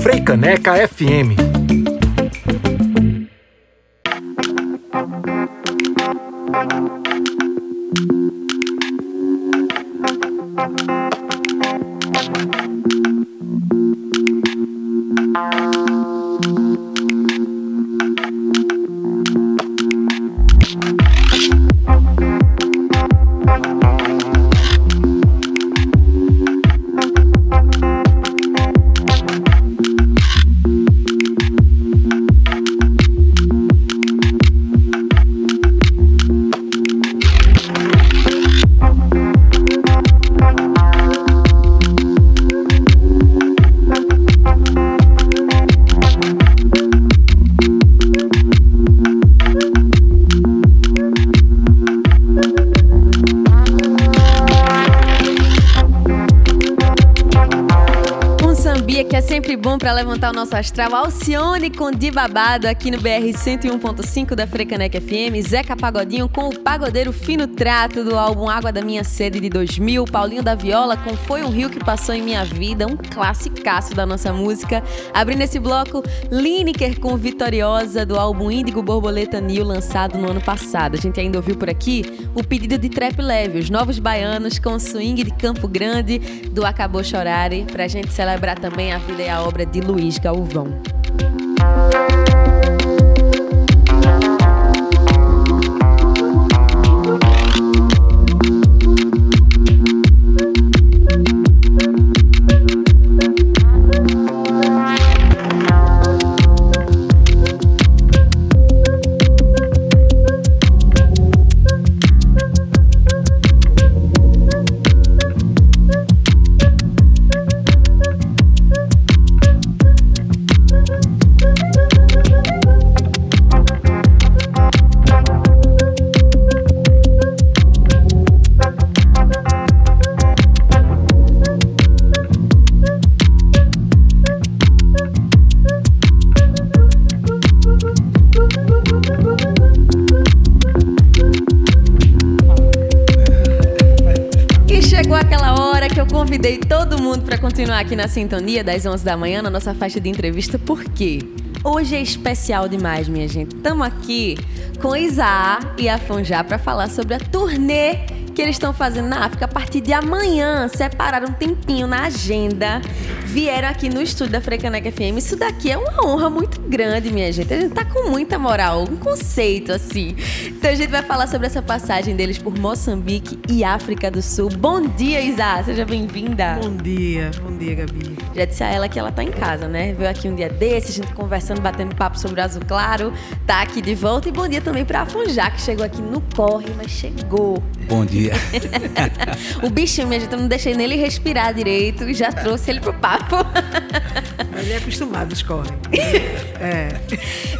Freicaneca FM nosso astral. Alcione com Di Babado aqui no BR 101.5 da Frecanec FM. Zeca Pagodinho com o Pagodeiro Fino Trato do álbum Água da Minha Sede de 2000. Paulinho da Viola com Foi um Rio que Passou em Minha Vida, um classicaço da nossa música. Abrindo esse bloco, Lineker com Vitoriosa do álbum Índigo Borboleta New, lançado no ano passado. A gente ainda ouviu por aqui o pedido de Trap Leve, os Novos Baianos com Swing de Campo Grande do Acabou Chorare, pra gente celebrar também a vida e a obra de de Luiz Galvão. Galvão. Continuar aqui na sintonia das 11 da manhã, na nossa faixa de entrevista, porque hoje é especial demais, minha gente. Estamos aqui com Isaá e a Fonjá para falar sobre a turnê que eles estão fazendo na África a partir de amanhã. Separaram um tempinho na agenda vieram aqui no estúdio da Frecaneca FM. Isso daqui é uma honra muito grande, minha gente. A gente tá com muita moral, um conceito assim. Então a gente vai falar sobre essa passagem deles por Moçambique e África do Sul. Bom dia, Isa. Seja bem-vinda. Bom dia, bom dia, Gabi. Já disse a ela que ela tá em casa, né? Veio aqui um dia desse, a gente conversando, batendo papo sobre o Azul Claro. Tá aqui de volta. E bom dia também pra Afonjá, que chegou aqui no corre, mas chegou. Bom dia. o bichinho, minha gente, eu não deixei nele respirar direito e já trouxe ele pro papo. Ele é acostumado, os corre. É.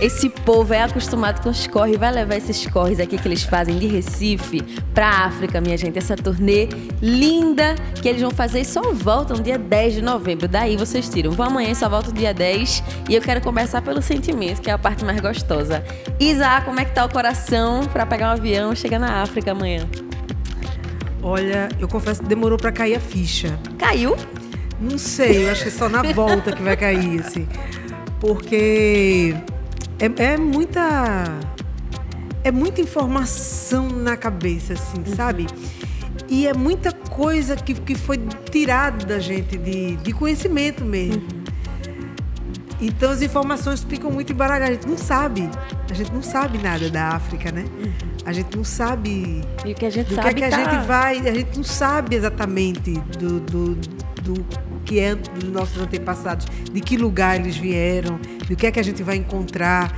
Esse povo é acostumado com os corre. Vai levar esses corres aqui que eles fazem de Recife pra África, minha gente. Essa turnê linda que eles vão fazer e só voltam dia 10 de novembro. Daí vocês tiram. Vão amanhã só voltam dia 10. E eu quero conversar pelo sentimento, que é a parte mais gostosa. Isa, como é que tá o coração para pegar um avião e chegar na África amanhã? Olha, eu confesso que demorou para cair a ficha. Caiu? Não sei, eu acho que é só na volta que vai cair, assim. Porque é, é muita. É muita informação na cabeça, assim, uhum. sabe? E é muita coisa que, que foi tirada da gente de, de conhecimento mesmo. Uhum. Então as informações ficam muito embaralhadas. A gente não sabe. A gente não sabe nada da África, né? A gente não sabe. E o que a gente do sabe. que é que tá... a gente vai. A gente não sabe exatamente do, do, do que é dos nossos antepassados, de que lugar eles vieram, do que é que a gente vai encontrar.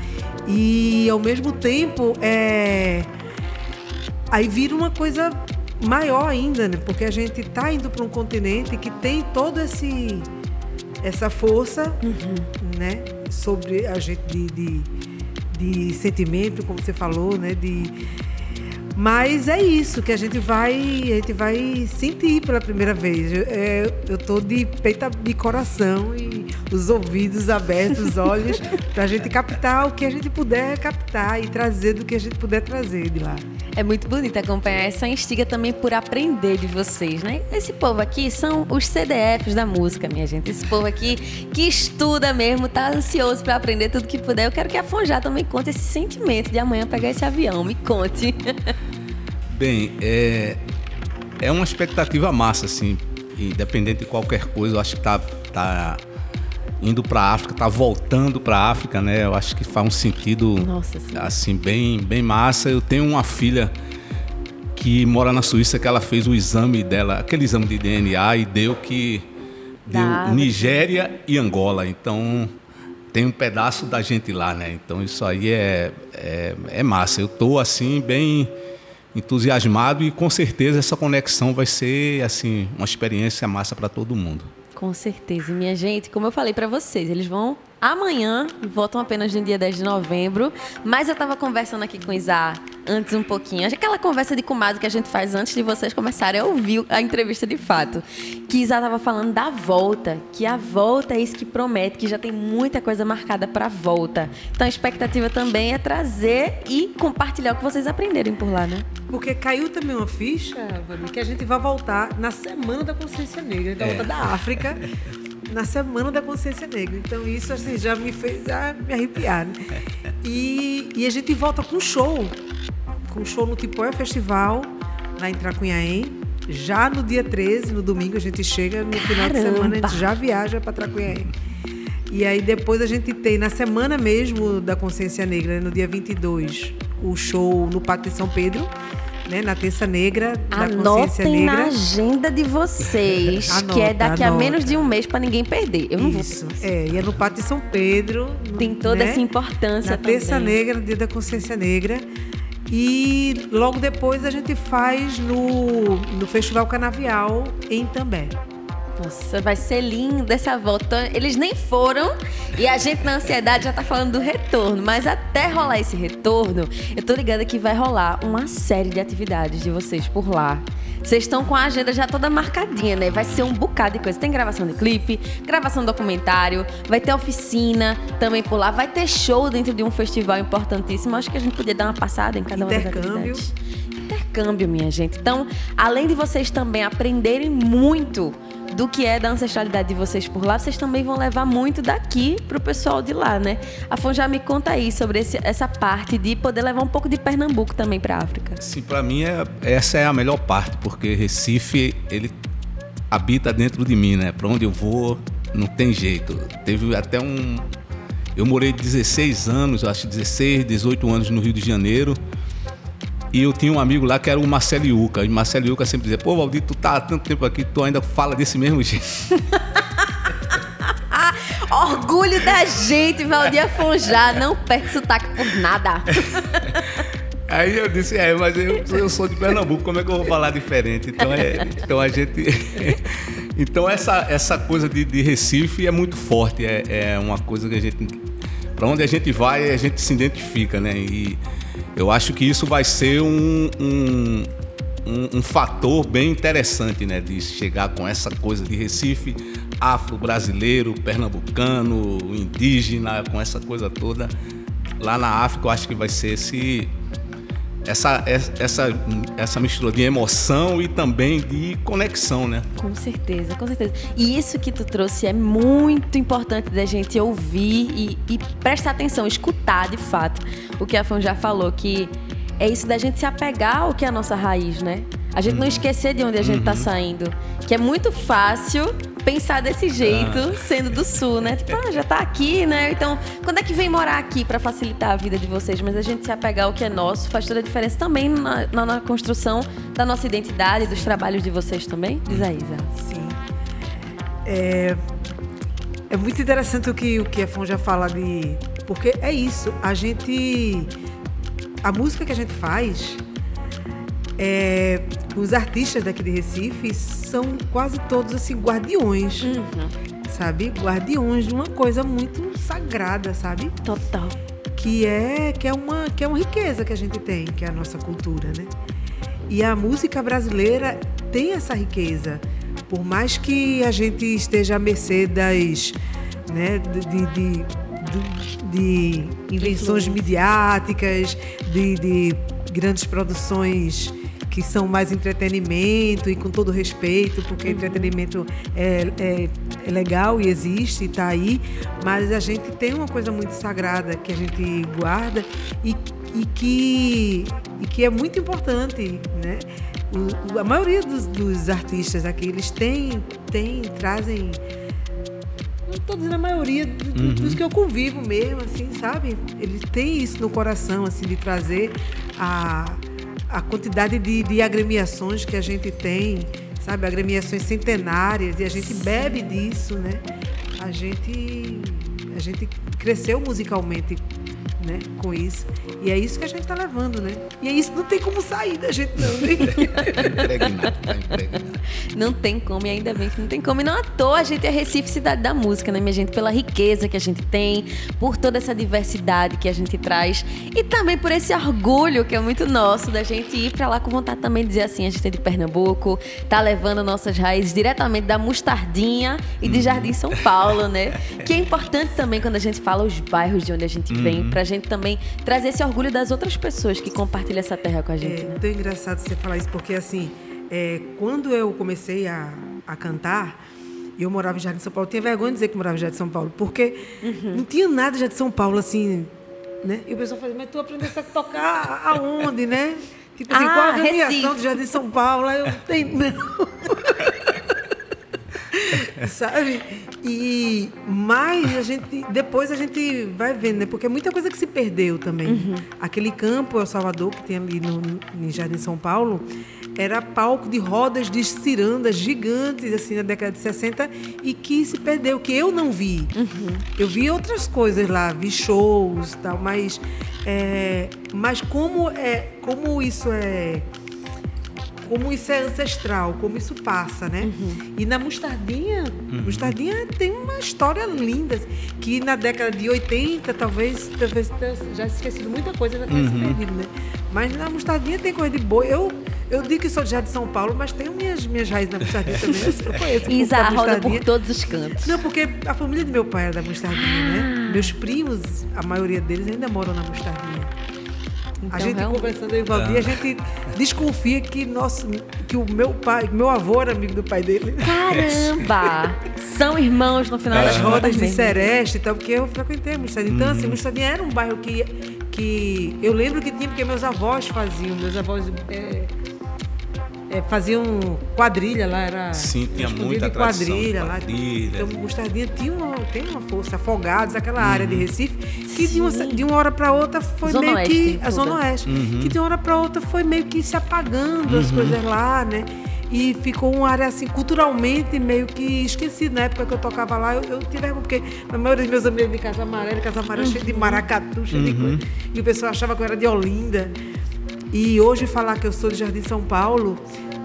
E ao mesmo tempo, é... aí vira uma coisa maior ainda, né? Porque a gente está indo para um continente que tem todo esse essa força, uhum. né? Sobre a gente de, de, de sentimento, como você falou, né? De Mas é isso que a gente vai, a gente vai sentir pela primeira vez. Eu, é, eu tô de peito de coração e os ouvidos abertos, os olhos, para a gente captar o que a gente puder captar e trazer do que a gente puder trazer de lá. É muito bonito acompanhar essa instiga também por aprender de vocês, né? Esse povo aqui são os CDFs da música, minha gente. Esse povo aqui que estuda mesmo, tá ansioso para aprender tudo que puder. Eu quero que a Fonjá também conte esse sentimento de amanhã pegar esse avião. Me conte. Bem, é, é uma expectativa massa, assim, independente de qualquer coisa. Eu acho que tá, tá indo para a África, tá voltando para a África, né? Eu acho que faz um sentido Nossa, assim bem, bem massa. Eu tenho uma filha que mora na Suíça que ela fez o exame dela, aquele exame de DNA e deu que deu Nigéria e Angola. Então tem um pedaço da gente lá, né? Então isso aí é, é, é massa. Eu tô assim bem entusiasmado e com certeza essa conexão vai ser assim uma experiência massa para todo mundo. Com certeza, minha gente, como eu falei para vocês, eles vão amanhã, voltam apenas no dia 10 de novembro, mas eu estava conversando aqui com o Isa antes um pouquinho, aquela conversa de comadre que a gente faz antes de vocês começarem a ouvir a entrevista de fato, que Isa estava falando da volta, que a volta é isso que promete, que já tem muita coisa marcada para a volta. Então a expectativa também é trazer e compartilhar o que vocês aprenderem por lá, né? Porque caiu também uma ficha, Vani, que a gente vai voltar na Semana da Consciência Negra, da é. volta da África. na Semana da Consciência Negra. Então isso assim, já me fez me arrepiar. Né? E, e a gente volta com show. Com show no Tipoia Festival, lá em Tracunhaém. Já no dia 13, no domingo, a gente chega, no Caramba. final de semana a gente já viaja para Tracunhaém. E aí depois a gente tem, na semana mesmo da Consciência Negra, no dia 22, o show no Pátio de São Pedro né, na Terça Negra, da Anotem Consciência Negra. na agenda de vocês, anota, que é daqui anota. a menos de um mês para ninguém perder. Eu não Isso. vou. É, e é no Pátio de São Pedro. Tem toda né, essa importância na também. Terça Negra, Dia da Consciência Negra. E logo depois a gente faz no, no Festival Canavial em També. Nossa, vai ser lindo essa volta. Eles nem foram e a gente na ansiedade já tá falando do retorno. Mas até rolar esse retorno, eu tô ligada que vai rolar uma série de atividades de vocês por lá. Vocês estão com a agenda já toda marcadinha, né? Vai ser um bocado de coisa. Tem gravação de clipe, gravação de documentário, vai ter oficina também por lá, vai ter show dentro de um festival importantíssimo. Acho que a gente podia dar uma passada em cada uma das atividades. Intercâmbio, minha gente. Então, além de vocês também aprenderem muito do que é da ancestralidade de vocês por lá, vocês também vão levar muito daqui pro pessoal de lá, né? Afon já me conta aí sobre esse, essa parte de poder levar um pouco de Pernambuco também para África. Sim, para mim é, essa é a melhor parte, porque Recife ele habita dentro de mim, né? Para onde eu vou não tem jeito. Teve até um eu morei 16 anos, acho 16, 18 anos no Rio de Janeiro. E eu tinha um amigo lá que era o Marcelo Iuca. E Marcelo Iuca sempre dizia, pô, Valdir, tu tá há tanto tempo aqui, tu ainda fala desse mesmo jeito. Orgulho da gente, Valdir Afonjá. Não perde sotaque por nada. Aí eu disse, é, mas eu, eu sou de Pernambuco, como é que eu vou falar diferente? Então, é, então a gente. então essa, essa coisa de, de Recife é muito forte, é, é uma coisa que a gente. Para onde a gente vai, a gente se identifica, né? E, eu acho que isso vai ser um, um, um, um fator bem interessante, né? De chegar com essa coisa de Recife, afro-brasileiro, pernambucano, indígena, com essa coisa toda. Lá na África, eu acho que vai ser esse essa, essa, essa mistura de emoção e também de conexão, né? Com certeza, com certeza. E isso que tu trouxe é muito importante da gente ouvir e, e prestar atenção, escutar de fato o que a Fã já falou, que é isso da gente se apegar ao que é a nossa raiz, né? A gente não uhum. esquecer de onde a gente está uhum. saindo. Que é muito fácil pensar desse jeito, ah. sendo do sul, né? Tipo, ah, já tá aqui, né? Então, quando é que vem morar aqui para facilitar a vida de vocês? Mas a gente se apegar ao que é nosso faz toda a diferença também na, na, na construção da nossa identidade, dos trabalhos de vocês também? Diz aí, Isa. Sim. É, é muito interessante o que, o que a Fon já fala de. Porque é isso, a gente. A música que a gente faz é, os artistas daqui de Recife são quase todos assim guardiões, uhum. sabe? Guardiões de uma coisa muito sagrada, sabe? Total. que é que é uma que é uma riqueza que a gente tem, que é a nossa cultura, né? E a música brasileira tem essa riqueza, por mais que a gente esteja à mercê das, né, de, de, de, de invenções midiáticas, de, de grandes produções que são mais entretenimento e com todo respeito, porque uhum. entretenimento é, é, é, legal e existe, está aí, mas a gente tem uma coisa muito sagrada que a gente guarda e, e, que, e que é muito importante, né? O, a maioria dos, dos, artistas aqui, eles têm, têm trazem não estou dizendo a maioria uhum. dos que eu convivo mesmo, assim, sabe? Eles têm isso no coração, assim, de trazer a, a quantidade de, de agremiações que a gente tem, sabe? Agremiações centenárias, e a gente bebe disso, né? A gente, a gente cresceu musicalmente né, com isso. E é isso que a gente está levando, né? E é isso não tem como sair da gente, não. Né? não tem como, e ainda bem que não tem como. E não à toa a gente é Recife Cidade da Música, né, minha gente? Pela riqueza que a gente tem, por toda essa diversidade que a gente traz e também por esse orgulho que é muito nosso da gente ir para lá com vontade também de dizer assim: a gente é de Pernambuco, tá levando nossas raízes diretamente da Mostardinha e de Jardim São Paulo, né? Que é importante também quando a gente fala os bairros de onde a gente vem, uhum. pra gente também trazer esse orgulho das outras pessoas que compartilham essa terra com a gente. É né? tão engraçado você falar isso, porque assim, é, quando eu comecei a, a cantar, eu morava em Jardim de São Paulo, tinha vergonha de dizer que morava em Jardim de São Paulo, porque uhum. não tinha nada de Jardim de São Paulo, assim, né? E o pessoal fazia, mas tu aprendeste a tocar aonde, né? Tipo assim, ah, qual a agremiação do Jardim de São Paulo? Aí eu tenho, não. Sabe? E mais a gente depois a gente vai vendo, né? Porque é muita coisa que se perdeu também. Uhum. Aquele campo El Salvador que tem ali no, no Jardim São Paulo era palco de rodas de cirandas gigantes assim na década de 60 e que se perdeu, que eu não vi. Uhum. Eu vi outras coisas lá, vi shows, tal, mas é, mas como é como isso é como isso é ancestral, como isso passa, né? Uhum. E na Mostardinha, uhum. Mostardinha tem uma história linda, que na década de 80, talvez, talvez já esquecido muita coisa, já tenha uhum. se perdido, né? Mas na Mostardinha tem coisa de boa. Eu, eu digo que sou já de São Paulo, mas tenho minhas, minhas raízes na Mostardinha também. Eu conheço. Isa roda por todos os cantos. Não, porque a família do meu pai era da Mostardinha, né? ah. né? Meus primos, a maioria deles ainda moram na Mostardinha. Então, a gente realmente... conversando aí, Valdir, a gente desconfia que, nosso, que o meu pai, meu avô era amigo do pai dele. Caramba! São irmãos no final das rodas de Sereste e tal, porque eu frequentei Mostradinha. Então, assim, Mostradinha era um bairro que, que eu lembro que tinha, porque meus avós faziam, meus avós. É, é, faziam quadrilha lá, era. Sim, tinha muita de quadrilha, lá. Então, Mostardinha tinha uma, tem uma força, afogados, aquela uhum. área de uhum. Recife, que de uma, de uma, hora para outra foi Zona meio Oeste, que. A Zona Oeste. Uhum. Que de uma hora para outra foi meio que se apagando uhum. as coisas lá, né? E ficou uma área assim, culturalmente meio que esquecida. Na época que eu tocava lá, eu, eu tive vergonha, porque a maioria dos meus amigos de Casa Amarela, Casa Amarela cheio de uhum. maracatu, cheio de coisa. E o pessoal achava que eu era de Olinda. E hoje falar que eu sou de Jardim São Paulo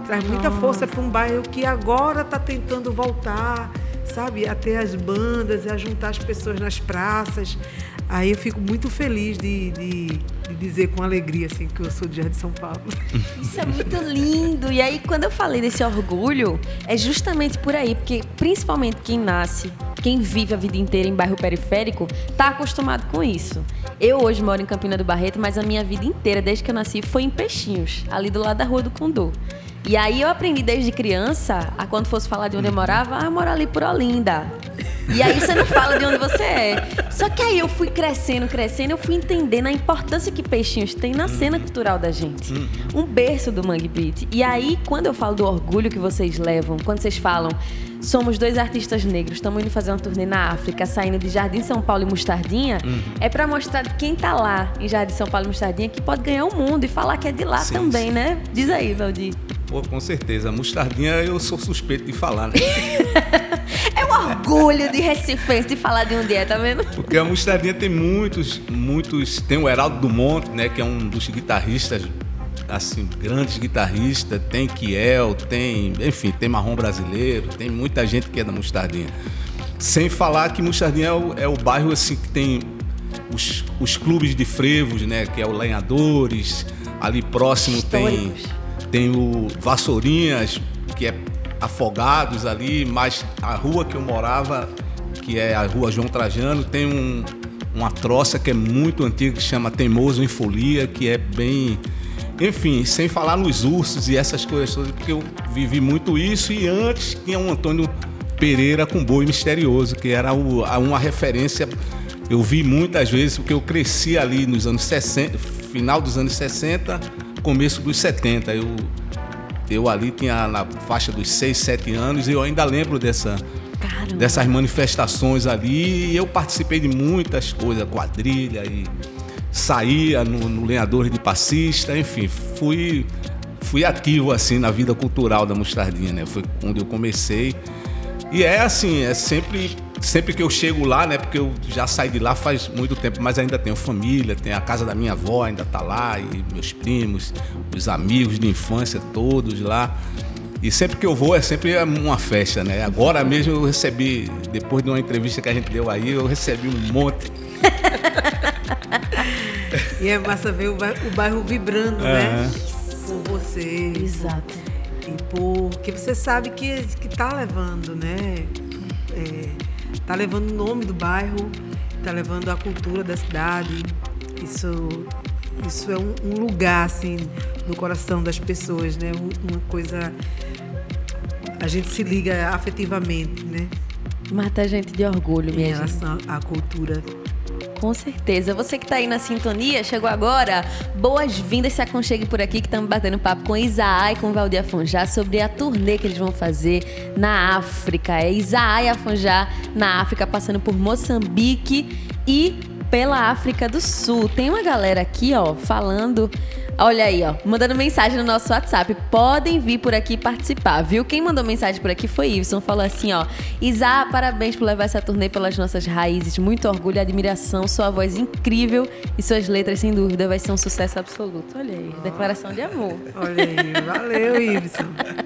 traz muita Nossa. força para um bairro que agora está tentando voltar, sabe, a ter as bandas, a juntar as pessoas nas praças. Aí eu fico muito feliz de, de, de, dizer com alegria assim que eu sou de Jardim São Paulo. Isso é muito lindo. E aí quando eu falei desse orgulho, é justamente por aí, porque principalmente quem nasce, quem vive a vida inteira em bairro periférico, está acostumado com isso. Eu hoje moro em Campina do Barreto, mas a minha vida inteira, desde que eu nasci, foi em Peixinhos, ali do lado da Rua do Condor. E aí eu aprendi desde criança, a quando fosse falar de onde eu morava, ah, eu moro ali por Olinda. E aí você não fala de onde você é. Só que aí eu fui crescendo, crescendo, eu fui entendendo a importância que peixinhos tem na cena cultural da gente. Um berço do Mangue Beat. E aí, quando eu falo do orgulho que vocês levam, quando vocês falam, somos dois artistas negros, estamos indo fazer uma turnê na África, saindo de Jardim São Paulo e Mostardinha, uhum. é para mostrar quem tá lá em Jardim São Paulo e Mostardinha que pode ganhar o mundo e falar que é de lá sim, também, sim. né? Diz aí, Valdir. Pô, com certeza. Mostardinha eu sou suspeito de falar, né? um orgulho de Recife de falar de onde é, tá vendo? Porque a Mostardinha tem muitos, muitos. Tem o Heraldo Dumont, né? Que é um dos guitarristas, assim, grandes guitarristas. Tem Kiel, tem. Enfim, tem Marrom Brasileiro, tem muita gente que é da Mostardinha. Sem falar que Mostardinha é o, é o bairro, assim, que tem os, os clubes de frevos, né? Que é o Lenhadores. Ali próximo tem, tem o Vassourinhas, que é Afogados ali, mas a rua que eu morava, que é a rua João Trajano, tem um, uma troça que é muito antiga, que chama Teimoso em Folia, que é bem. Enfim, sem falar nos ursos e essas coisas todas, porque eu vivi muito isso e antes tinha um Antônio Pereira com boi misterioso, que era o, uma referência. Eu vi muitas vezes, porque eu cresci ali nos anos 60, final dos anos 60, começo dos 70. Eu, eu ali tinha na faixa dos 6, 7 anos e eu ainda lembro dessa, dessas manifestações ali. E eu participei de muitas coisas, quadrilha e saía no, no Lenhadores de Passista, enfim, fui, fui ativo assim na vida cultural da Mostardinha, né? Foi onde eu comecei. E é assim, é sempre sempre que eu chego lá, né? Porque eu já saí de lá faz muito tempo, mas ainda tenho família, tem a casa da minha avó, ainda tá lá, e meus primos, os amigos de infância todos lá. E sempre que eu vou é sempre uma festa, né? Agora mesmo eu recebi, depois de uma entrevista que a gente deu aí, eu recebi um monte. e é massa ver o bairro, o bairro vibrando, né? Por você. Exato. E porque você sabe que, que tá levando, né? É, tá levando o nome do bairro, tá levando a cultura da cidade. Isso, isso é um, um lugar, assim, no coração das pessoas, né? Uma coisa a gente se liga afetivamente, né? Mata a gente de orgulho, minha Em relação à cultura. Com certeza. Você que está aí na sintonia, chegou agora, boas-vindas, se aconchegue por aqui que estamos batendo papo com Isaá e com Valdir Afonjá sobre a turnê que eles vão fazer na África. É Isaá e Afonjá na África, passando por Moçambique e pela África do Sul. Tem uma galera aqui, ó, falando Olha aí, ó, mandando mensagem no nosso WhatsApp. Podem vir por aqui participar, viu? Quem mandou mensagem por aqui foi Iveson. Falou assim, ó. Isa, parabéns por levar essa turnê pelas nossas raízes. Muito orgulho e admiração. Sua voz incrível e suas letras, sem dúvida, vai ser um sucesso absoluto. Olha aí, declaração de amor. Olha aí, valeu, Iveson.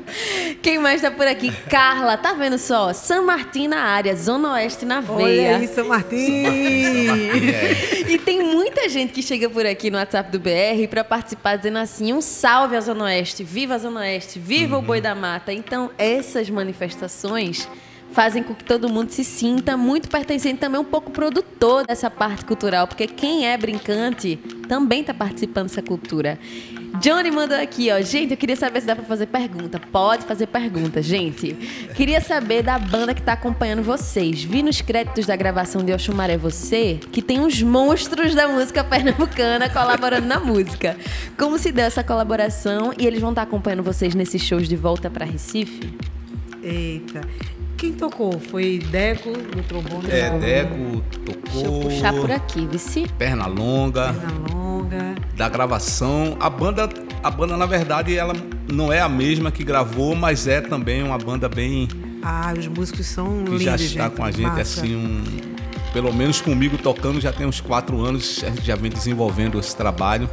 Quem mais tá por aqui? Carla, tá vendo só? São Martin na área, Zona Oeste na veia. Olha aí, São Martin. e tem muita gente que chega por aqui no WhatsApp do BR para participar participar dizendo assim: um salve à Zona Oeste, viva a Zona Oeste, viva uhum. o Boi da Mata. Então, essas manifestações fazem com que todo mundo se sinta muito pertencente, também um pouco produtor dessa parte cultural, porque quem é brincante também está participando dessa cultura. Johnny mandou aqui, ó. Gente, eu queria saber se dá para fazer pergunta. Pode fazer pergunta, gente. Queria saber da banda que está acompanhando vocês. Vi nos créditos da gravação de Oxumaré Você que tem uns monstros da música pernambucana colaborando na música. Como se deu essa colaboração e eles vão estar tá acompanhando vocês nesses shows de volta para Recife? Eita. Quem tocou? Foi Deco no trombone? É, Deco tocou. Deixa eu puxar por aqui, vice. Perna longa. Perna longa. Da gravação. A banda, a banda, na verdade, ela não é a mesma que gravou, mas é também uma banda bem. Ah, os músicos são que lindos. já está gente, com a gente, massa. assim, um. Pelo menos comigo tocando já tem uns quatro anos, a gente já vem desenvolvendo esse trabalho.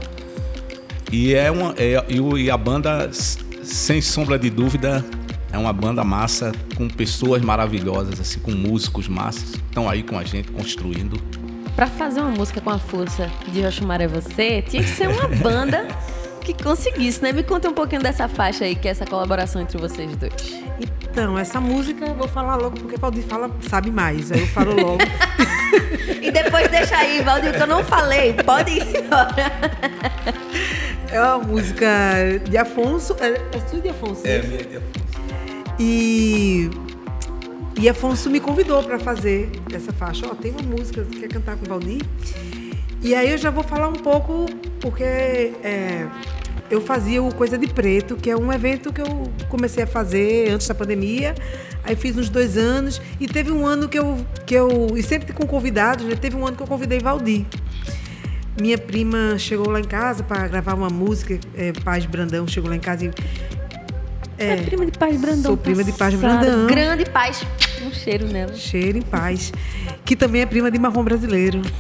E é uma. É, e a banda, sem sombra de dúvida, é uma banda massa com pessoas maravilhosas, assim, com músicos massas. Estão aí com a gente construindo. Para fazer uma música com a força de Oxumar é você, tinha que ser uma banda que conseguisse, né? Me conta um pouquinho dessa faixa aí, que é essa colaboração entre vocês dois. Então, essa música eu vou falar logo porque Valdir fala, sabe mais. Aí eu falo logo. e depois deixa aí, Valdir, que eu não falei. Pode ir embora. É uma música de Afonso. É, é sua de Afonso? É, minha de Afonso. E, e Afonso me convidou para fazer essa faixa. Ó, oh, tem uma música, quer cantar com o Valdir? E aí eu já vou falar um pouco, porque é, eu fazia o Coisa de Preto, que é um evento que eu comecei a fazer antes da pandemia. Aí fiz uns dois anos e teve um ano que eu. Que eu e sempre com convidados, né? teve um ano que eu convidei Valdir. Minha prima chegou lá em casa para gravar uma música, é, Paz Brandão chegou lá em casa e é, é prima de Paz Brandão. Sou prima de Paz Brandão. Grande Paz. Um cheiro nela. Cheiro em paz. Que também é prima de marrom brasileiro.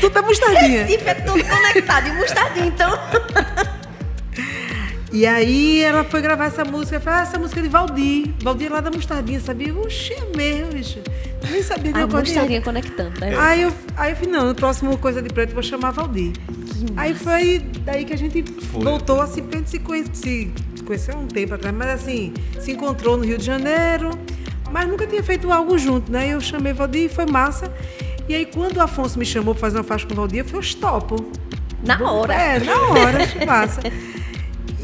tudo é mostardinha. Recife é tudo conectado. E mostardinha, então. E aí ela foi gravar essa música. Falei, ah, essa música é de Valdir. Valdir é lá da Mostardinha, sabia? Oxê, é mesmo, bicho. Nem sabia de A mostardinha conectando, né? Aí eu, aí eu falei, não, no próximo Coisa de Preto eu vou chamar Valdir. Aí foi daí que a gente Foi. voltou assim, porque a gente se conhecia, se conheceu há um tempo atrás, mas assim, se encontrou no Rio de Janeiro, mas nunca tinha feito algo junto, né? Eu chamei Valdir e foi massa. E aí quando o Afonso me chamou para fazer uma faixa com o Valdir, eu falei, eu topo. Na hora. É, na hora, acho massa.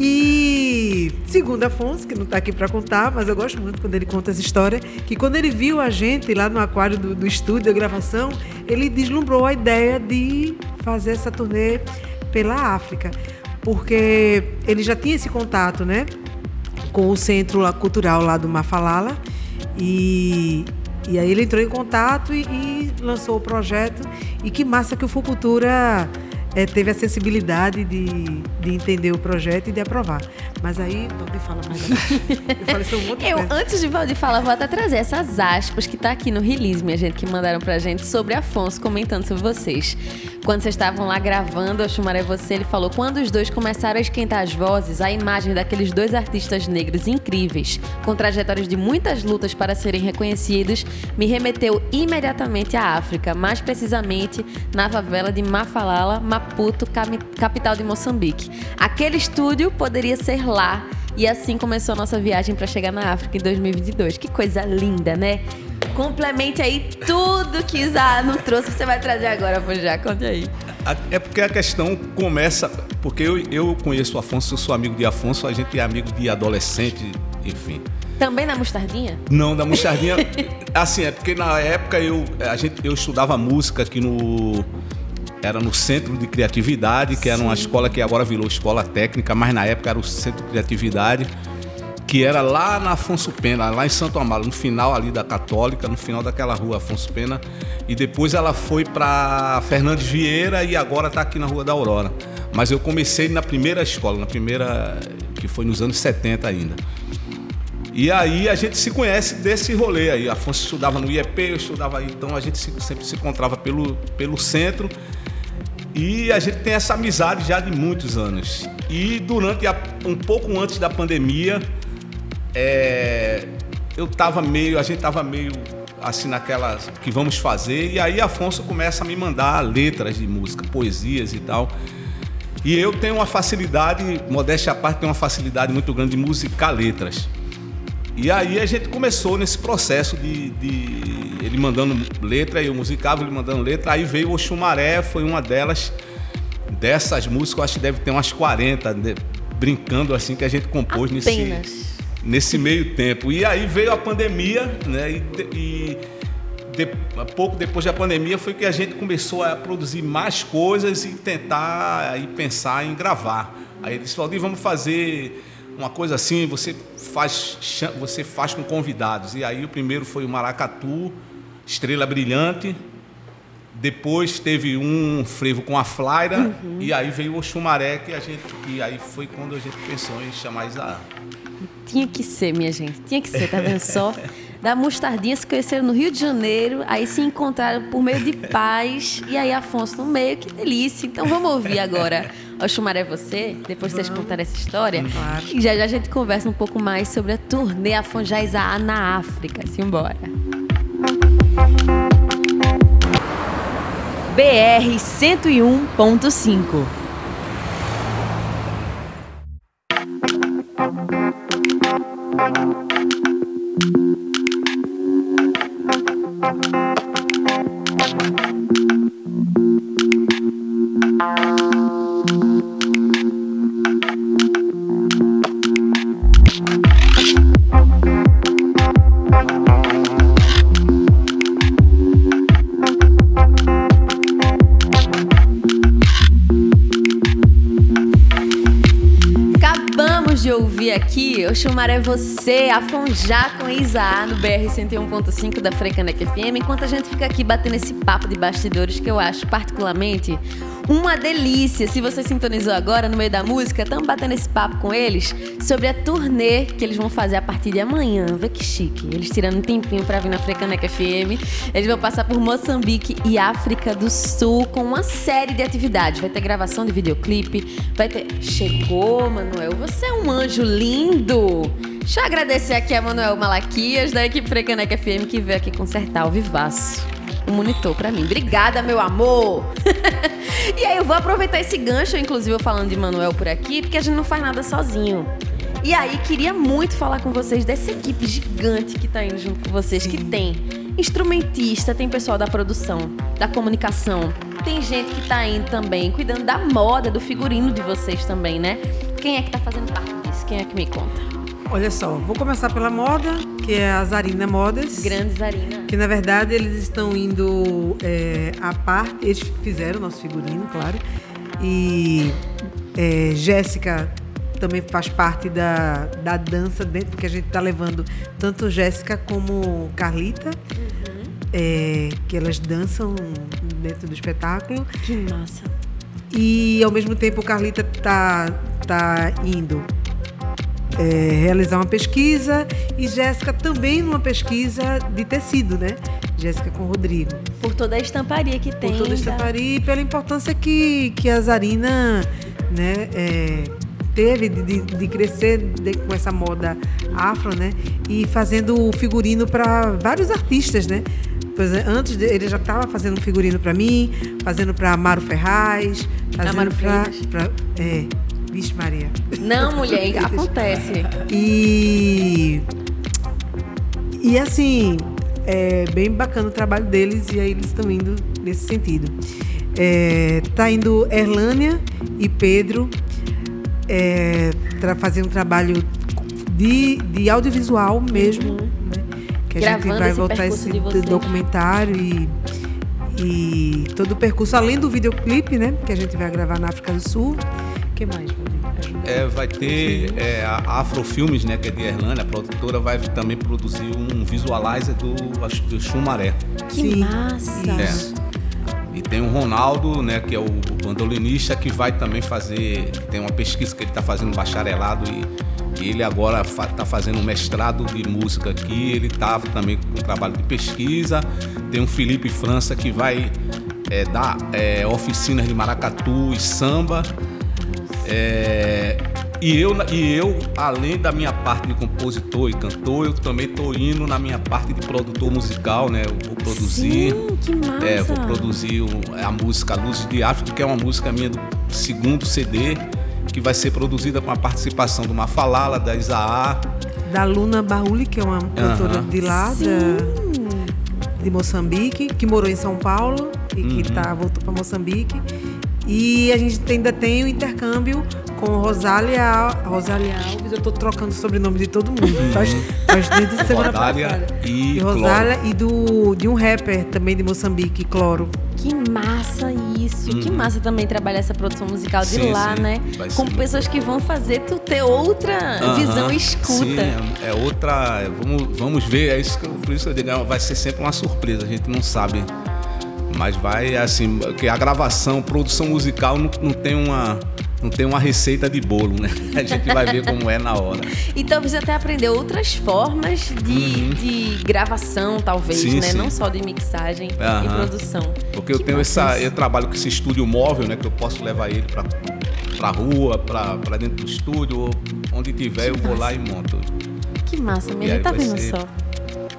E segundo Afonso, que não está aqui para contar, mas eu gosto muito quando ele conta essa história, que quando ele viu a gente lá no aquário do, do estúdio, da gravação, ele deslumbrou a ideia de fazer essa turnê pela África. Porque ele já tinha esse contato, né? Com o centro cultural lá do Mafalala. E, e aí ele entrou em contato e, e lançou o projeto. E que massa que o Fucultura eh, teve a sensibilidade de, de entender o projeto e de aprovar. Mas aí, Valdir fala mais. Eu falei sobre Eu, coisa. antes de Valdir falar, vou até trazer essas aspas que tá aqui no release, minha gente, que mandaram pra gente sobre Afonso comentando sobre vocês. Quando vocês estavam lá gravando, eu chamarei você, ele falou: quando os dois começaram a esquentar as vozes, a imagem daqueles dois artistas negros incríveis, com trajetórias de muitas lutas para serem reconhecidos, me remeteu imediatamente à África, mais precisamente na favela de Mafalala, Maputo, capital de Moçambique. Aquele estúdio poderia ser lá. E assim começou a nossa viagem para chegar na África em 2022. Que coisa linda, né? Complemente aí tudo que Isa não trouxe, você vai trazer agora, já Conte aí. É porque a questão começa. Porque eu, eu conheço o Afonso, eu sou amigo de Afonso, a gente é amigo de adolescente, enfim. Também na mostardinha? Não, da mostardinha. assim, é porque na época eu, a gente, eu estudava música aqui no. Era no Centro de Criatividade, que era uma escola que agora virou escola técnica, mas na época era o Centro de Criatividade, que era lá na Afonso Pena, lá em Santo Amaro, no final ali da Católica, no final daquela rua Afonso Pena. E depois ela foi para Fernandes Vieira e agora está aqui na Rua da Aurora. Mas eu comecei na primeira escola, na primeira, que foi nos anos 70 ainda. E aí a gente se conhece desse rolê aí. Afonso estudava no IEP, eu estudava aí, então a gente se- sempre se encontrava pelo, pelo centro. E a gente tem essa amizade já de muitos anos. E durante a- um pouco antes da pandemia, é, eu tava meio, a gente tava meio assim naquela que vamos fazer. E aí Afonso começa a me mandar letras de música, poesias e tal. E eu tenho uma facilidade, modéstia à parte, tenho uma facilidade muito grande de musicar letras. E aí a gente começou nesse processo de, de ele mandando letra, eu musicava, ele mandando letra. Aí veio o Xumaré, foi uma delas. Dessas músicas, eu acho que deve ter umas 40, né, brincando assim, que a gente compôs Apenas. nesse meio tempo. E aí veio a pandemia, né? E, e de- pouco depois da pandemia foi que a gente começou a produzir mais coisas e tentar aí pensar em gravar. Aí ele disse, Valdir, vamos fazer uma coisa assim, você faz, você faz com convidados. E aí o primeiro foi o Maracatu, Estrela Brilhante. Depois teve um frevo com a Flaira e aí veio o Xumaré que a gente que aí foi quando a gente pensou em chamar Isaá. Tinha que ser, minha gente. Tinha que ser, tá vendo só? Da mostardinha se conheceram no Rio de Janeiro, aí se encontraram por meio de paz, e aí Afonso no meio, que delícia. Então vamos ouvir agora o Xumaré Você, depois vocês contarem essa história. Claro. E já já a gente conversa um pouco mais sobre a turnê Afonjá Isaá na África. Simbora. BR 101.5 Bye. Ouvir aqui o Chumaré Você, Afonjá com Isa no BR 101.5 da Frecanec FM, enquanto a gente fica aqui batendo esse papo de bastidores que eu acho particularmente uma delícia. Se você sintonizou agora no meio da música, estamos batendo esse papo com eles sobre a turnê que eles vão fazer a partir de amanhã. Vê que chique. Eles tirando um tempinho para vir na Frecaneca FM. Eles vão passar por Moçambique e África do Sul com uma série de atividades. Vai ter gravação de videoclipe, vai ter. Chegou, Manuel. Você é um anjo lindo. Deixa eu agradecer aqui a Manuel Malaquias, da equipe Frecaneca FM, que veio aqui consertar o Vivaço um monitor para mim. Obrigada, meu amor! e aí eu vou aproveitar esse gancho, inclusive eu falando de Manuel por aqui, porque a gente não faz nada sozinho. E aí queria muito falar com vocês dessa equipe gigante que tá indo junto com vocês, que tem instrumentista, tem pessoal da produção, da comunicação, tem gente que tá indo também, cuidando da moda, do figurino de vocês também, né? Quem é que tá fazendo parte disso? Quem é que me conta? Olha só, vou começar pela moda, que é a Zarina Modas. Grande Zarina. Que na verdade eles estão indo é, a parte, eles fizeram o nosso figurino, claro. E é, Jéssica também faz parte da, da dança dentro, porque a gente está levando tanto Jéssica como Carlita, uhum. é, que elas dançam dentro do espetáculo. Que massa. E ao mesmo tempo Carlita tá, tá indo é, realizar uma pesquisa e Jéssica também numa pesquisa de tecido, né? Jéssica com Rodrigo. Por toda a estamparia que tem. Por toda a estamparia e pela importância que, que a Zarina né, é, teve de, de crescer de, com essa moda afro, né? E fazendo figurino para vários artistas, né? Antes de, ele já estava fazendo um figurino para mim, fazendo para Amaro Ferraz, fazendo para é, Vixe, Maria. Não, mulher, acontece. E. E assim, é bem bacana o trabalho deles e aí eles estão indo nesse sentido. É, tá indo Erlânia e Pedro é, fazer um trabalho de, de audiovisual mesmo. Uhum. Né? Que a Gravando gente vai voltar esse documentário e, e todo o percurso, além do videoclipe, né? Que a gente vai gravar na África do Sul que mais, é, vai ter é, a Afrofilmes, né, que é de Erlânia, a produtora vai também produzir um visualizer do, do Chumaré. Que Sim. massa! É. E tem o Ronaldo, né, que é o bandolinista, que vai também fazer. Tem uma pesquisa que ele está fazendo bacharelado e, e ele agora está fazendo um mestrado de música aqui. Ele estava tá também com um trabalho de pesquisa. Tem o Felipe França que vai é, dar é, oficinas de maracatu e samba. É, e, eu, e eu, além da minha parte de compositor e cantor, eu também estou indo na minha parte de produtor musical, né? Eu vou produzir. Sim, que massa. É, vou produzir a música Luzes de África, que é uma música minha do segundo CD, que vai ser produzida com a participação do Mafalala, da Isaá. Da Luna Bauli, que é uma cantora de lá, da, de Moçambique, que morou em São Paulo e uhum. que tá, voltou para Moçambique. E a gente ainda tem o intercâmbio com Rosália, Rosália Alves, eu estou trocando o sobrenome de todo mundo. Uhum. Faz, faz desde semana Rosália passada. E, e Rosália Cloro. e do, de um rapper também de Moçambique, Cloro. Que massa isso! Hum. Que massa também trabalhar essa produção musical de sim, lá, sim. né? Vai com pessoas que vão fazer tu ter outra uh -huh. visão e escuta. Sim, é, é outra. Vamos, vamos ver, é isso que, por isso que eu digo, é, vai ser sempre uma surpresa, a gente não sabe mas vai assim, que a gravação, produção musical não, não tem uma não tem uma receita de bolo, né? A gente vai ver como é na hora. Então você até aprendeu outras formas de, uhum. de gravação, talvez, sim, né? Sim. Não só de mixagem uhum. e produção. Porque que eu tenho essa. Eu trabalho com esse estúdio móvel, né? Que eu posso levar ele para pra rua, pra, pra dentro do estúdio, onde tiver, que eu massa. vou lá e monto. Que massa, mesmo. Tá vendo só?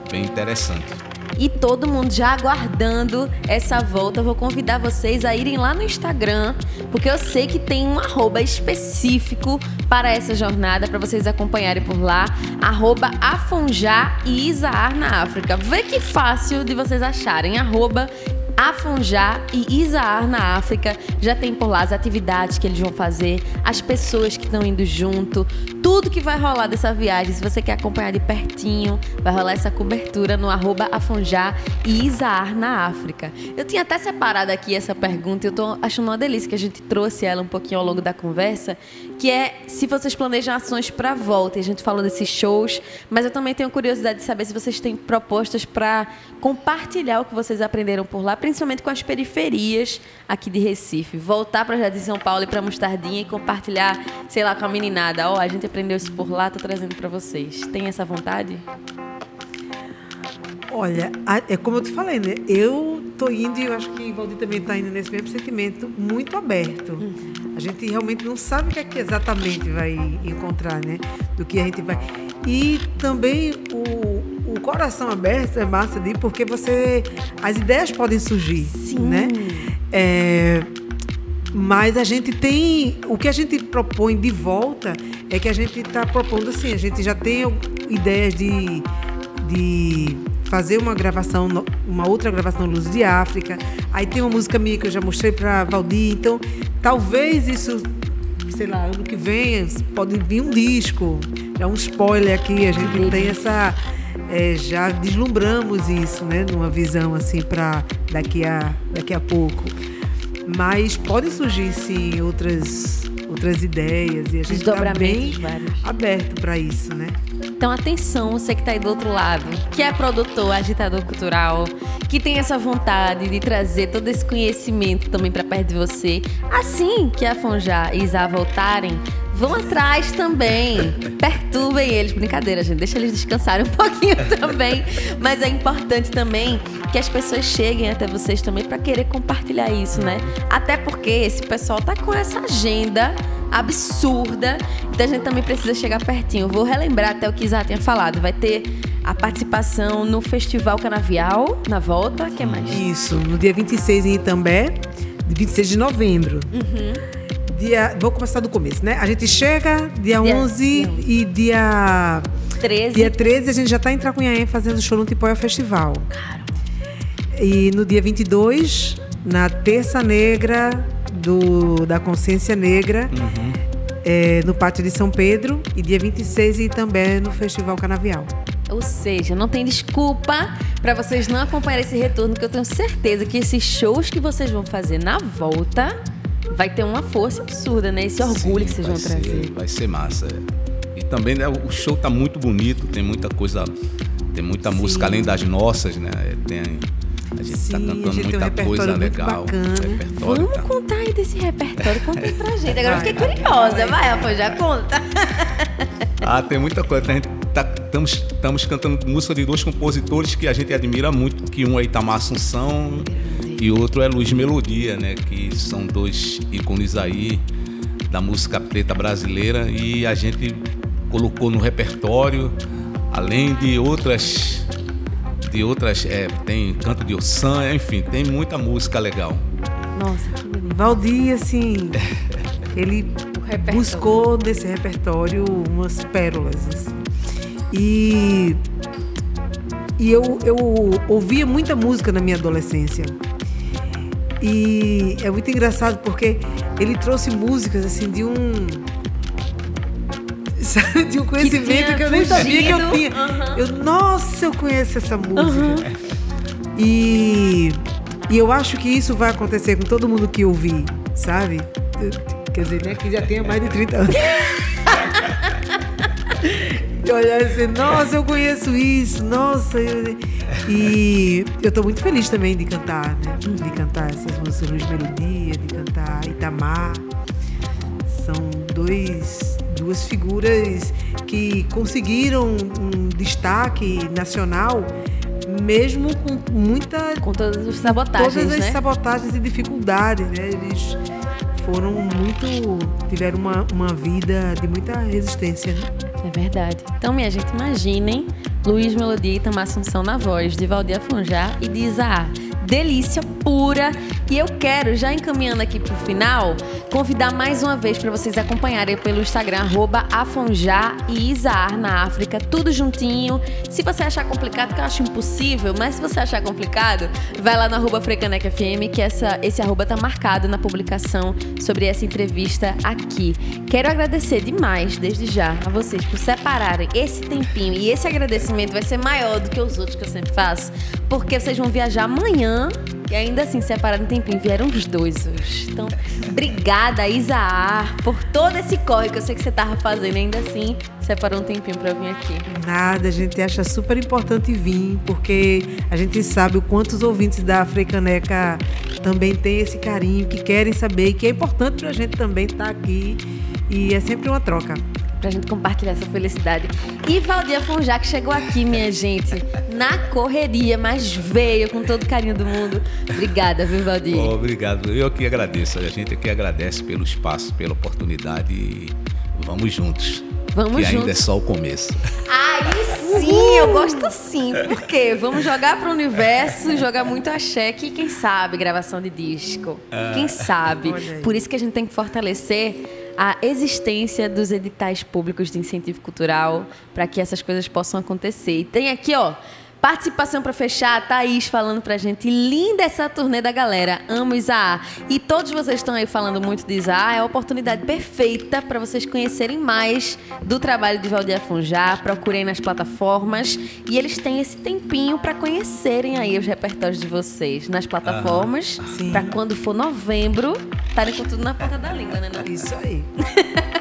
Bem interessante e todo mundo já aguardando essa volta. vou convidar vocês a irem lá no Instagram, porque eu sei que tem um arroba específico para essa jornada, para vocês acompanharem por lá. Arroba Afonjá e Isaar na África. Vê que fácil de vocês acharem. Arroba Afonjá e Isaar na África. Já tem por lá as atividades que eles vão fazer, as pessoas que estão indo junto, tudo que vai rolar dessa viagem. Se você quer acompanhar de pertinho, vai rolar essa cobertura no arroba Afonjá e Isaar na África. Eu tinha até separado aqui essa pergunta e eu tô achando uma delícia que a gente trouxe ela um pouquinho ao longo da conversa, que é se vocês planejam ações para volta. E a gente falou desses shows, mas eu também tenho curiosidade de saber se vocês têm propostas para compartilhar o que vocês aprenderam por lá, principalmente com as periferias aqui de Recife. Voltar para Jardim São Paulo e para Mostardinha e compartilhar, sei lá, com a meninada. Ó, oh, a gente aprendeu isso por lá, tô trazendo para vocês. Tem essa vontade? Olha, é como eu te falei, né? Eu tô indo e eu acho que o Valdir também está indo nesse mesmo sentimento muito aberto. Uhum. A gente realmente não sabe o que é que exatamente vai encontrar, né? Do que a gente vai. E também o, o coração aberto é massa de porque você as ideias podem surgir, Sim. né? É, mas a gente tem o que a gente propõe de volta é que a gente está propondo assim, a gente já tem ideias de, de fazer uma gravação, uma outra gravação Luz de África. Aí tem uma música minha que eu já mostrei para Valdir. Então, talvez isso, sei lá, ano que vem pode vir um disco. Já um spoiler aqui, a gente tem essa é, já deslumbramos isso, né, numa visão assim para daqui a daqui a pouco. Mas podem surgir sim outras outras ideias e a gente está bem vários. aberto para isso, né? Então, atenção, você que está aí do outro lado, que é produtor, agitador cultural, que tem essa vontade de trazer todo esse conhecimento também para perto de você. Assim que a Fonjá e Isa voltarem, vão atrás também. Perturbem eles. Brincadeira, gente. Deixa eles descansarem um pouquinho também. Mas é importante também que as pessoas cheguem até vocês também para querer compartilhar isso, né? Até porque esse pessoal tá com essa agenda absurda. Então a gente também precisa chegar pertinho. Vou relembrar até o que Isa tinha falado. Vai ter a participação no Festival Canavial, na volta. que é mais? Isso, no dia 26 em Itambé, 26 de novembro. Uhum. Dia, vou começar do começo, né? A gente chega dia, dia 11 não. e dia 13. Dia 13 a gente já está em Tracunhaém fazendo show no Tipoia Festival. Claro. E no dia 22, na Terça Negra do, da Consciência Negra, uhum. é, no Pátio de São Pedro. E dia 26 e também no Festival Canavial. Ou seja, não tem desculpa para vocês não acompanharem esse retorno, que eu tenho certeza que esses shows que vocês vão fazer na volta vai ter uma força absurda, né? Esse orgulho Sim, que vocês vão ser, trazer. Vai ser massa. É. E também né, o show tá muito bonito, tem muita coisa, tem muita Sim. música além das nossas, né? Tem, a gente tá Sim, tá cantando muita um coisa legal. Vamos tá... contar aí desse repertório, conta aí pra gente. Agora eu fiquei curiosa, vai, Afonso, já conta. ah, tem muita coisa. A gente estamos tá, cantando música de dois compositores que a gente admira muito, que um é Itamar Assunção e outro é Luiz Melodia, né? Que são dois ícones aí da música preta brasileira e a gente colocou no repertório, além de outras de outras, é, tem canto de Ossan, enfim, tem muita música legal. Nossa, que bonito. Valdir, assim, ele buscou nesse repertório umas pérolas. Assim. E, e eu, eu ouvia muita música na minha adolescência. E é muito engraçado porque ele trouxe músicas assim de um sabe, de um conhecimento que, que eu nem sabia que eu tinha. Uhum. Eu, nossa, eu conheço essa música. Uhum. E, e eu acho que isso vai acontecer com todo mundo que ouvir, sabe? Quer dizer, né, que já tenha mais de 30 anos. e olhar assim, nossa, eu conheço isso, nossa. Eu... E eu estou muito feliz também de cantar, né? De cantar essas músicas Luiz Melodia, de cantar Itamar. São dois, duas figuras que conseguiram um destaque nacional mesmo com muita com todas as sabotagens, todas as né? sabotagens e dificuldades, né? Eles foram muito tiveram uma, uma vida de muita resistência, né? É verdade. Então, minha gente, imaginem Luiz Melodia e Tamar Assunção na voz de Valdir Afonjá e de Isaá. delícia pura. E eu quero, já encaminhando aqui pro final, convidar mais uma vez para vocês acompanharem pelo Instagram, arroba Afonjá e Isaar na África, tudo juntinho. Se você achar complicado, que eu acho impossível, mas se você achar complicado, vai lá no arroba Frecanec FM, que essa, esse arroba tá marcado na publicação sobre essa entrevista aqui. Quero agradecer demais, desde já, a vocês por separarem esse tempinho. E esse agradecimento vai ser maior do que os outros que eu sempre faço, porque vocês vão viajar amanhã e ainda assim separaram um tempinho. Vieram os dois hoje. Então, obrigada, Isaar, por todo esse corre que eu sei que você tava fazendo. Ainda assim, separou um tempinho para vir aqui. Nada, a gente acha super importante vir, porque a gente sabe o quanto os ouvintes da Frecaneca também têm esse carinho, que querem saber, que é importante para a gente também estar tá aqui. E é sempre uma troca pra gente compartilhar essa felicidade. E Valdir Fonjá, que chegou aqui, minha gente, na correria, mas veio com todo o carinho do mundo. Obrigada, viu, Valdir? Oh, obrigado. Eu que agradeço. A gente aqui agradece pelo espaço, pela oportunidade e vamos juntos. Vamos que juntos. ainda é só o começo. Aí sim, eu gosto sim. Porque vamos jogar pro universo, jogar muito axé, que quem sabe gravação de disco. Quem sabe. Por isso que a gente tem que fortalecer a existência dos editais públicos de incentivo cultural para que essas coisas possam acontecer. E tem aqui, ó, Participação para fechar, Thaís falando pra gente. Linda essa turnê da galera. Amo Isaá. E todos vocês estão aí falando muito de Isaá. É a oportunidade perfeita para vocês conhecerem mais do trabalho de Valdir Afonjá. Procurem nas plataformas. E eles têm esse tempinho para conhecerem aí os repertórios de vocês nas plataformas. Ah, para quando for novembro, estarem com tudo na ponta da língua, né? Isso aí.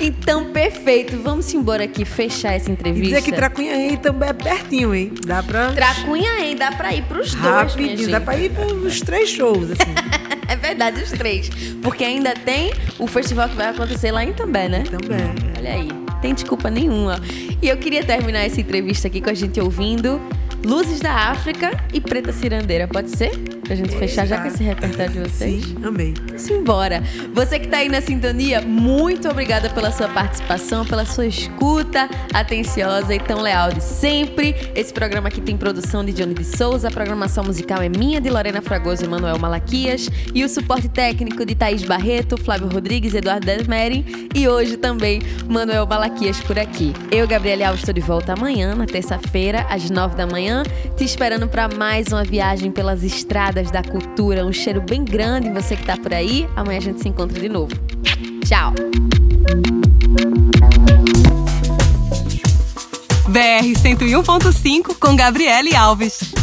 então, perfeito. Vamos embora aqui fechar essa entrevista. E dizer que Tracunhaém também é pertinho, hein? Dá pra. Tracunhaém, dá pra ir pros dois. Rapidinho, dá pra ir pros três shows, assim. é verdade, os três. Porque ainda tem o festival que vai acontecer lá em També, né? Também. Olha aí. Tem desculpa nenhuma. E eu queria terminar essa entrevista aqui com a gente ouvindo Luzes da África e Preta Cirandeira. Pode ser? Pra gente fechar já com esse repertório de vocês? Sim, amei. Simbora. Você que tá aí na sintonia, muito obrigada pela sua participação, pela sua escuta atenciosa e tão leal de sempre. Esse programa aqui tem produção de Johnny de Souza, a programação musical é minha, de Lorena Fragoso e Manuel Malaquias, e o suporte técnico de Thaís Barreto, Flávio Rodrigues, Eduardo Desmeri e hoje também Manuel Malaquias por aqui. Eu, Gabriela Alves, estou de volta amanhã, na terça-feira, às nove da manhã manhã, te esperando para mais uma viagem pelas estradas da cultura. Um cheiro bem grande em você que está por aí. Amanhã a gente se encontra de novo. Tchau. BR 101.5 com Gabriele Alves.